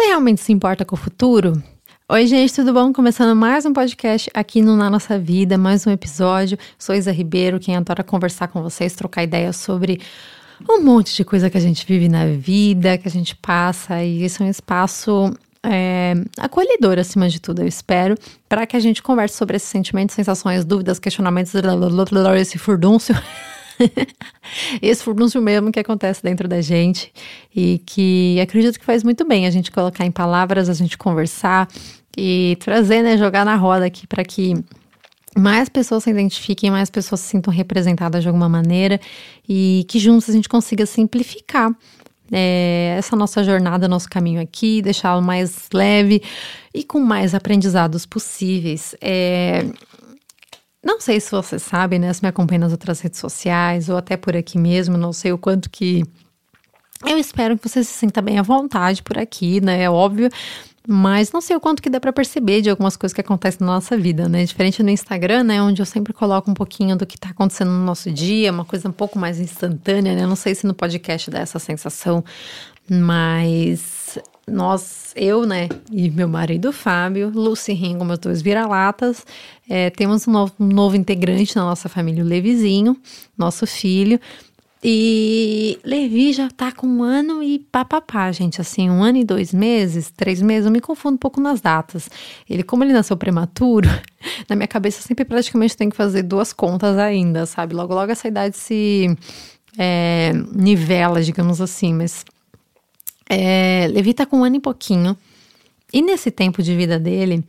Você realmente se importa com o futuro? Oi, gente, tudo bom? Começando mais um podcast aqui no Na Nossa Vida, mais um episódio. Sou Isa Ribeiro, quem adora conversar com vocês, trocar ideias sobre um monte de coisa que a gente vive na vida, que a gente passa, e esse é um espaço é, acolhedor, acima de tudo, eu espero, para que a gente converse sobre esses sentimentos, sensações, dúvidas, questionamentos, esse furdúncio. esse furdúncio mesmo que acontece dentro da gente e que acredito que faz muito bem a gente colocar em palavras, a gente conversar e trazer, né, jogar na roda aqui para que mais pessoas se identifiquem, mais pessoas se sintam representadas de alguma maneira e que juntos a gente consiga simplificar é, essa nossa jornada, nosso caminho aqui, deixá-lo mais leve e com mais aprendizados possíveis. É, não sei se você sabe, né? Se me acompanha nas outras redes sociais ou até por aqui mesmo, não sei o quanto que. Eu espero que você se sinta bem à vontade por aqui, né? É óbvio. Mas não sei o quanto que dá para perceber de algumas coisas que acontecem na nossa vida, né? Diferente no Instagram, né? Onde eu sempre coloco um pouquinho do que tá acontecendo no nosso dia, uma coisa um pouco mais instantânea, né? Não sei se no podcast dá essa sensação, mas nós, eu, né, e meu marido Fábio, Lucy Ringo, meus dois vira-latas, é, temos um novo, um novo integrante na nossa família, o Levizinho, nosso filho. E Levi já tá com um ano e papapá, gente. Assim, um ano e dois meses, três meses, eu me confundo um pouco nas datas. Ele, como ele nasceu prematuro, na minha cabeça sempre praticamente tem que fazer duas contas ainda, sabe? Logo, logo essa idade se é, nivela, digamos assim. Mas é, Levi tá com um ano e pouquinho. E nesse tempo de vida dele,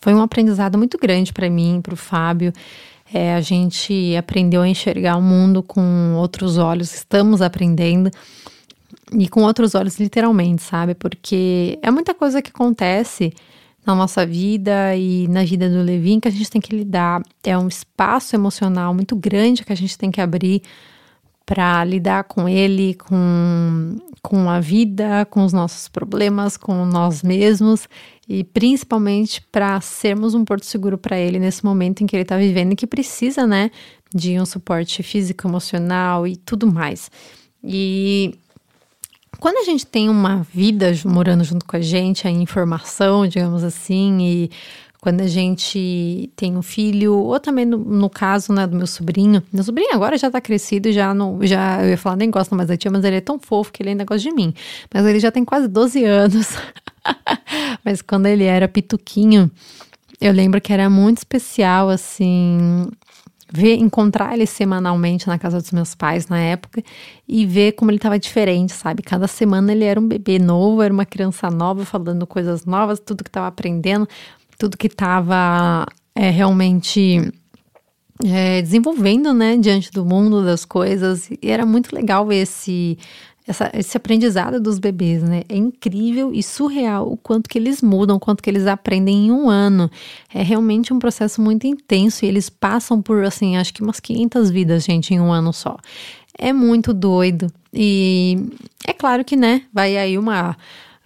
foi um aprendizado muito grande para mim, para o Fábio. É, a gente aprendeu a enxergar o mundo com outros olhos, estamos aprendendo e com outros olhos, literalmente, sabe? Porque é muita coisa que acontece na nossa vida e na vida do Levin que a gente tem que lidar. É um espaço emocional muito grande que a gente tem que abrir para lidar com ele, com, com a vida, com os nossos problemas, com nós mesmos e principalmente para sermos um porto seguro para ele nesse momento em que ele está vivendo e que precisa, né, de um suporte físico, emocional e tudo mais. E quando a gente tem uma vida morando junto com a gente, a informação, digamos assim, e quando a gente tem um filho, ou também no, no, caso né, do meu sobrinho. Meu sobrinho agora já tá crescido, já não. Já, eu ia falar, nem gosta mais da tia, mas ele é tão fofo que ele ainda gosta de mim. Mas ele já tem quase 12 anos. mas quando ele era pituquinho, eu lembro que era muito especial, assim, ver, encontrar ele semanalmente na casa dos meus pais na época e ver como ele estava diferente, sabe? Cada semana ele era um bebê novo, era uma criança nova, falando coisas novas, tudo que estava aprendendo tudo que estava é, realmente é, desenvolvendo, né, diante do mundo das coisas. E era muito legal esse, essa, esse aprendizado dos bebês, né? É incrível e surreal o quanto que eles mudam, o quanto que eles aprendem em um ano. É realmente um processo muito intenso e eles passam por, assim, acho que umas 500 vidas, gente, em um ano só. É muito doido. E é claro que, né, vai aí uma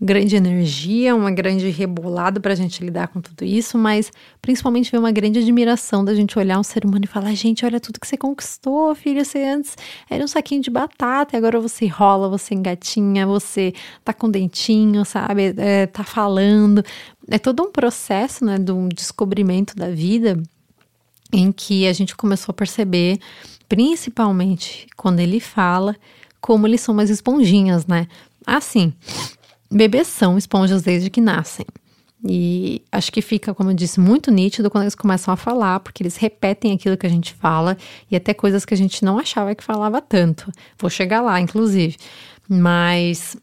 grande energia, uma grande rebolada para a gente lidar com tudo isso, mas principalmente ver uma grande admiração da gente olhar um ser humano e falar: gente, olha tudo que você conquistou, filho. Você antes era um saquinho de batata e agora você rola, você engatinha, você tá com dentinho, sabe? É, tá falando. É todo um processo, né, de um descobrimento da vida em que a gente começou a perceber, principalmente quando ele fala, como eles são mais esponjinhas, né? Assim, Bebês são esponjas desde que nascem. E acho que fica, como eu disse, muito nítido quando eles começam a falar, porque eles repetem aquilo que a gente fala e até coisas que a gente não achava que falava tanto. Vou chegar lá, inclusive. Mas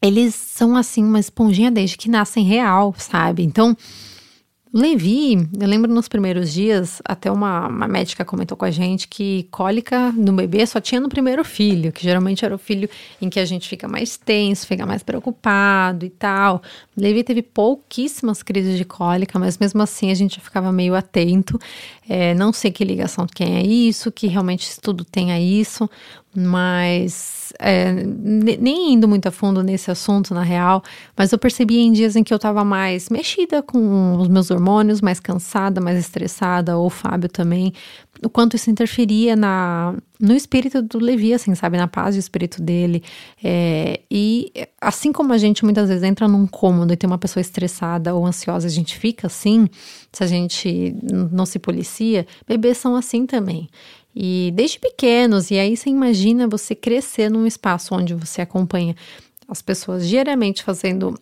eles são assim uma esponjinha desde que nascem real, sabe? Então, Levi, eu lembro nos primeiros dias, até uma, uma, médica comentou com a gente que cólica no bebê só tinha no primeiro filho, que geralmente era o filho em que a gente fica mais tenso, fica mais preocupado e tal. Levi teve pouquíssimas crises de cólica, mas mesmo assim a gente ficava meio atento. É, não sei que ligação tem a isso, que realmente estudo tem a isso, mas é, nem indo muito a fundo nesse assunto, na real, mas eu percebi em dias em que eu tava mais mexida com os meus hormônios, mais cansada, mais estressada, ou o Fábio também, o quanto isso interferia na, no espírito do Levi, assim, sabe, na paz do espírito dele. É, e assim como a gente muitas vezes entra num cômodo e tem uma pessoa estressada ou ansiosa, a gente fica assim, se a gente não se policia, bebês são assim também. E desde pequenos, e aí você imagina você crescer num espaço onde você acompanha as pessoas diariamente fazendo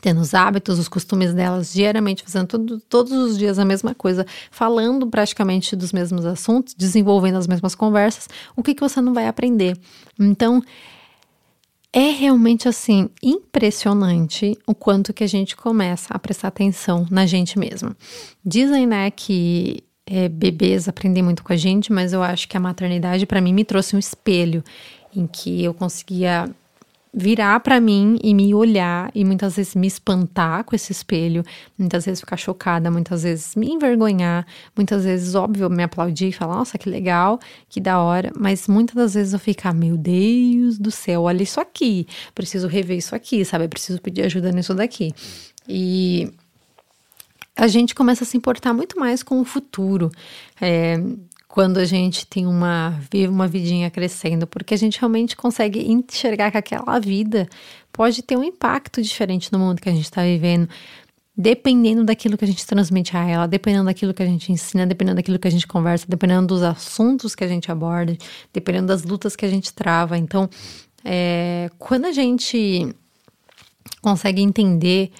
tendo os hábitos, os costumes delas diariamente, fazendo tudo, todos os dias a mesma coisa, falando praticamente dos mesmos assuntos, desenvolvendo as mesmas conversas, o que, que você não vai aprender? Então, é realmente assim impressionante o quanto que a gente começa a prestar atenção na gente mesmo. Dizem, né, que é, bebês aprendem muito com a gente, mas eu acho que a maternidade para mim me trouxe um espelho em que eu conseguia virar para mim e me olhar e muitas vezes me espantar com esse espelho, muitas vezes ficar chocada, muitas vezes me envergonhar, muitas vezes, óbvio, me aplaudir e falar, nossa, que legal, que da hora, mas muitas das vezes eu ficar, meu Deus do céu, olha isso aqui, preciso rever isso aqui, sabe? Preciso pedir ajuda nisso daqui. E a gente começa a se importar muito mais com o futuro. É, quando a gente tem uma uma vidinha crescendo, porque a gente realmente consegue enxergar que aquela vida pode ter um impacto diferente no mundo que a gente está vivendo, dependendo daquilo que a gente transmite a ela, dependendo daquilo que a gente ensina, dependendo daquilo que a gente conversa, dependendo dos assuntos que a gente aborda, dependendo das lutas que a gente trava. Então, é, quando a gente consegue entender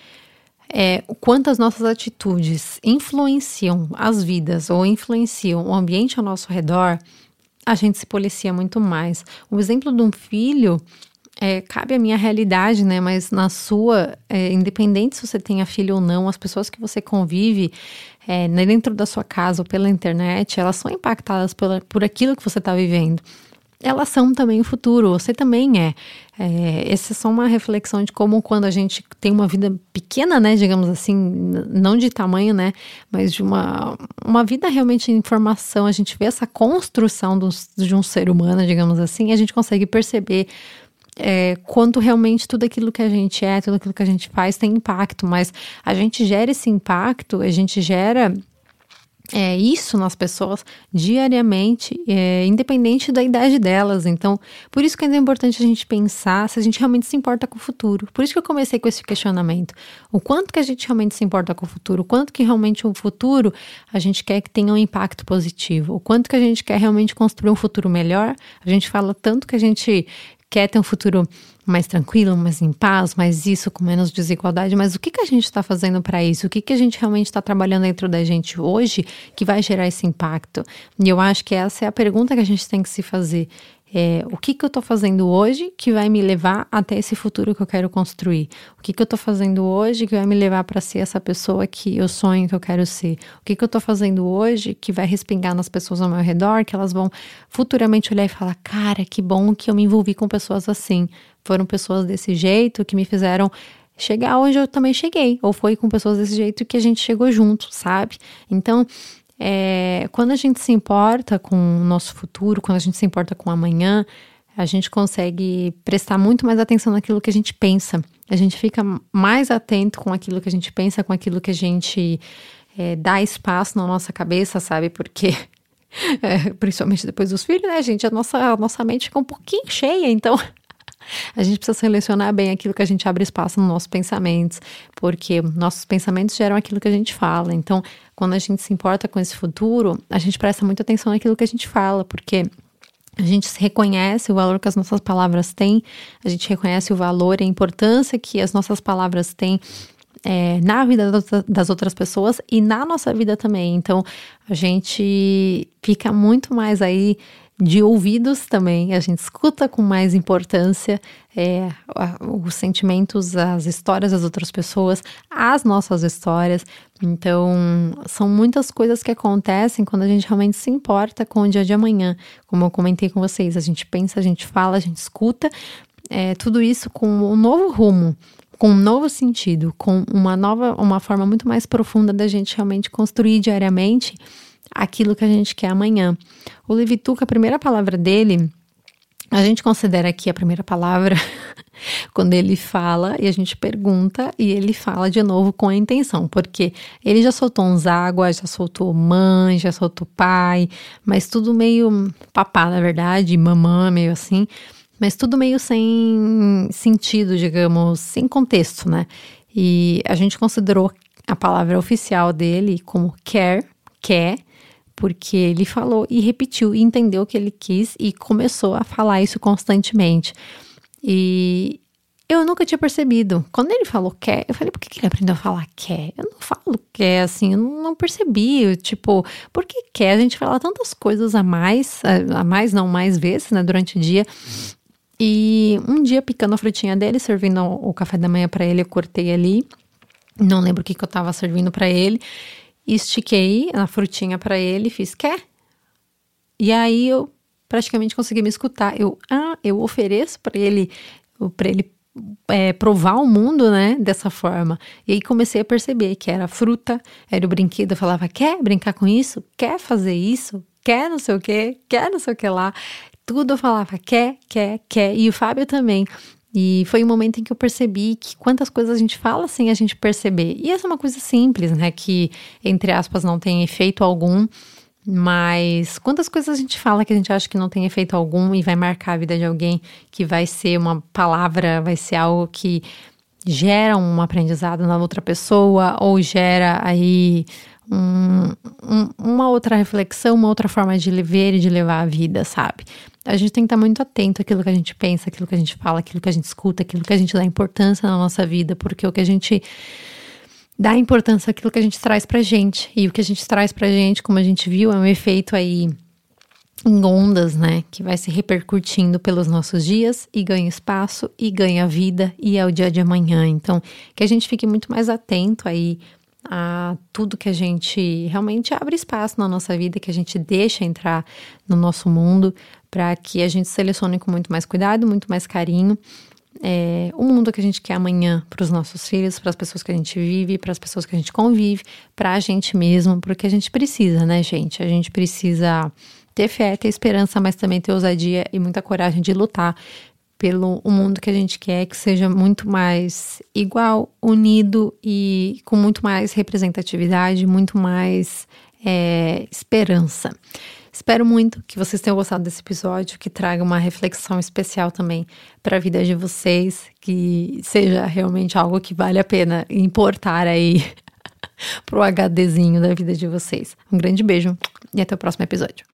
é, o quanto as nossas atitudes influenciam as vidas ou influenciam o ambiente ao nosso redor, a gente se policia muito mais. O exemplo de um filho é, cabe à minha realidade, né? Mas na sua, é, independente se você tenha filho ou não, as pessoas que você convive é, dentro da sua casa ou pela internet, elas são impactadas por aquilo que você está vivendo elas são também o futuro, você também é. é. Essa é só uma reflexão de como quando a gente tem uma vida pequena, né, digamos assim, não de tamanho, né, mas de uma, uma vida realmente em formação, a gente vê essa construção de um ser humano, digamos assim, e a gente consegue perceber é, quanto realmente tudo aquilo que a gente é, tudo aquilo que a gente faz tem impacto, mas a gente gera esse impacto, a gente gera é, isso nas pessoas diariamente, é, independente da idade delas. Então, por isso que é importante a gente pensar se a gente realmente se importa com o futuro. Por isso que eu comecei com esse questionamento. O quanto que a gente realmente se importa com o futuro, o quanto que realmente o futuro a gente quer que tenha um impacto positivo, o quanto que a gente quer realmente construir um futuro melhor. A gente fala tanto que a gente quer ter um futuro mais tranquilo, mais em paz, mais isso, com menos desigualdade, mas o que, que a gente está fazendo para isso? O que, que a gente realmente está trabalhando dentro da gente hoje que vai gerar esse impacto? E eu acho que essa é a pergunta que a gente tem que se fazer é, o que, que eu estou fazendo hoje que vai me levar até esse futuro que eu quero construir? O que, que eu estou fazendo hoje que vai me levar para ser essa pessoa que eu sonho que eu quero ser? O que, que eu estou fazendo hoje que vai respingar nas pessoas ao meu redor, que elas vão futuramente olhar e falar: cara, que bom que eu me envolvi com pessoas assim. Foram pessoas desse jeito que me fizeram chegar onde eu também cheguei, ou foi com pessoas desse jeito que a gente chegou junto, sabe? Então, é, quando a gente se importa com o nosso futuro, quando a gente se importa com amanhã, a gente consegue prestar muito mais atenção naquilo que a gente pensa. A gente fica mais atento com aquilo que a gente pensa, com aquilo que a gente é, dá espaço na nossa cabeça, sabe? Porque, é, principalmente depois dos filhos, né, gente? A nossa, a nossa mente fica um pouquinho cheia, então a gente precisa selecionar bem aquilo que a gente abre espaço nos nossos pensamentos, porque nossos pensamentos geram aquilo que a gente fala. Então, quando a gente se importa com esse futuro, a gente presta muita atenção naquilo que a gente fala, porque a gente reconhece o valor que as nossas palavras têm, a gente reconhece o valor e a importância que as nossas palavras têm é, na vida das outras pessoas e na nossa vida também. Então, a gente fica muito mais aí de ouvidos também, a gente escuta com mais importância é, os sentimentos, as histórias das outras pessoas, as nossas histórias. Então, são muitas coisas que acontecem quando a gente realmente se importa com o dia de amanhã. Como eu comentei com vocês, a gente pensa, a gente fala, a gente escuta, é, tudo isso com um novo rumo com um novo sentido, com uma nova, uma forma muito mais profunda da gente realmente construir diariamente aquilo que a gente quer amanhã. O Levituca, a primeira palavra dele A gente considera aqui a primeira palavra quando ele fala e a gente pergunta e ele fala de novo com a intenção, porque ele já soltou uns águas, já soltou mãe, já soltou pai, mas tudo meio papá, na verdade, mamã, meio assim, mas tudo meio sem sentido, digamos, sem contexto, né? E a gente considerou a palavra oficial dele como quer, quer, porque ele falou e repetiu e entendeu o que ele quis e começou a falar isso constantemente. E eu nunca tinha percebido. Quando ele falou quer, eu falei, por que ele aprendeu a falar quer? Eu não falo quer, assim, eu não percebi. Tipo, por que quer? A gente fala tantas coisas a mais, a mais não, mais vezes, né, durante o dia. E um dia, picando a frutinha dele, servindo o café da manhã para ele, eu cortei ali. Não lembro o que, que eu tava servindo para ele estiquei a frutinha para ele, fiz quer? E aí eu praticamente consegui me escutar. Eu, ah, eu ofereço para ele, para ele é, provar o mundo, né, dessa forma. E aí comecei a perceber que era fruta, era o brinquedo. Eu falava, quer brincar com isso? Quer fazer isso? Quer não sei o que? Quer não sei o que lá? Tudo eu falava, quer, quer, quer. E o Fábio também. E foi um momento em que eu percebi que quantas coisas a gente fala sem a gente perceber. E essa é uma coisa simples, né? Que, entre aspas, não tem efeito algum. Mas quantas coisas a gente fala que a gente acha que não tem efeito algum e vai marcar a vida de alguém, que vai ser uma palavra, vai ser algo que gera um aprendizado na outra pessoa ou gera aí um, um, uma outra reflexão, uma outra forma de ver e de levar a vida, sabe? A gente tem que estar muito atento àquilo que a gente pensa, àquilo que a gente fala, àquilo que a gente escuta, àquilo que a gente dá importância na nossa vida, porque o que a gente dá importância àquilo que a gente traz pra gente. E o que a gente traz pra gente, como a gente viu, é um efeito aí em ondas, né, que vai se repercutindo pelos nossos dias e ganha espaço e ganha vida e é o dia de amanhã. Então, que a gente fique muito mais atento aí a tudo que a gente realmente abre espaço na nossa vida, que a gente deixa entrar no nosso mundo, para que a gente selecione com muito mais cuidado, muito mais carinho é, o mundo que a gente quer amanhã para os nossos filhos, para as pessoas que a gente vive, para as pessoas que a gente convive, para a gente mesmo, porque a gente precisa, né, gente? A gente precisa ter fé, ter esperança, mas também ter ousadia e muita coragem de lutar pelo o mundo que a gente quer que seja muito mais igual, unido e com muito mais representatividade, muito mais é, esperança. Espero muito que vocês tenham gostado desse episódio, que traga uma reflexão especial também para a vida de vocês, que seja realmente algo que vale a pena importar aí pro HDzinho da vida de vocês. Um grande beijo e até o próximo episódio.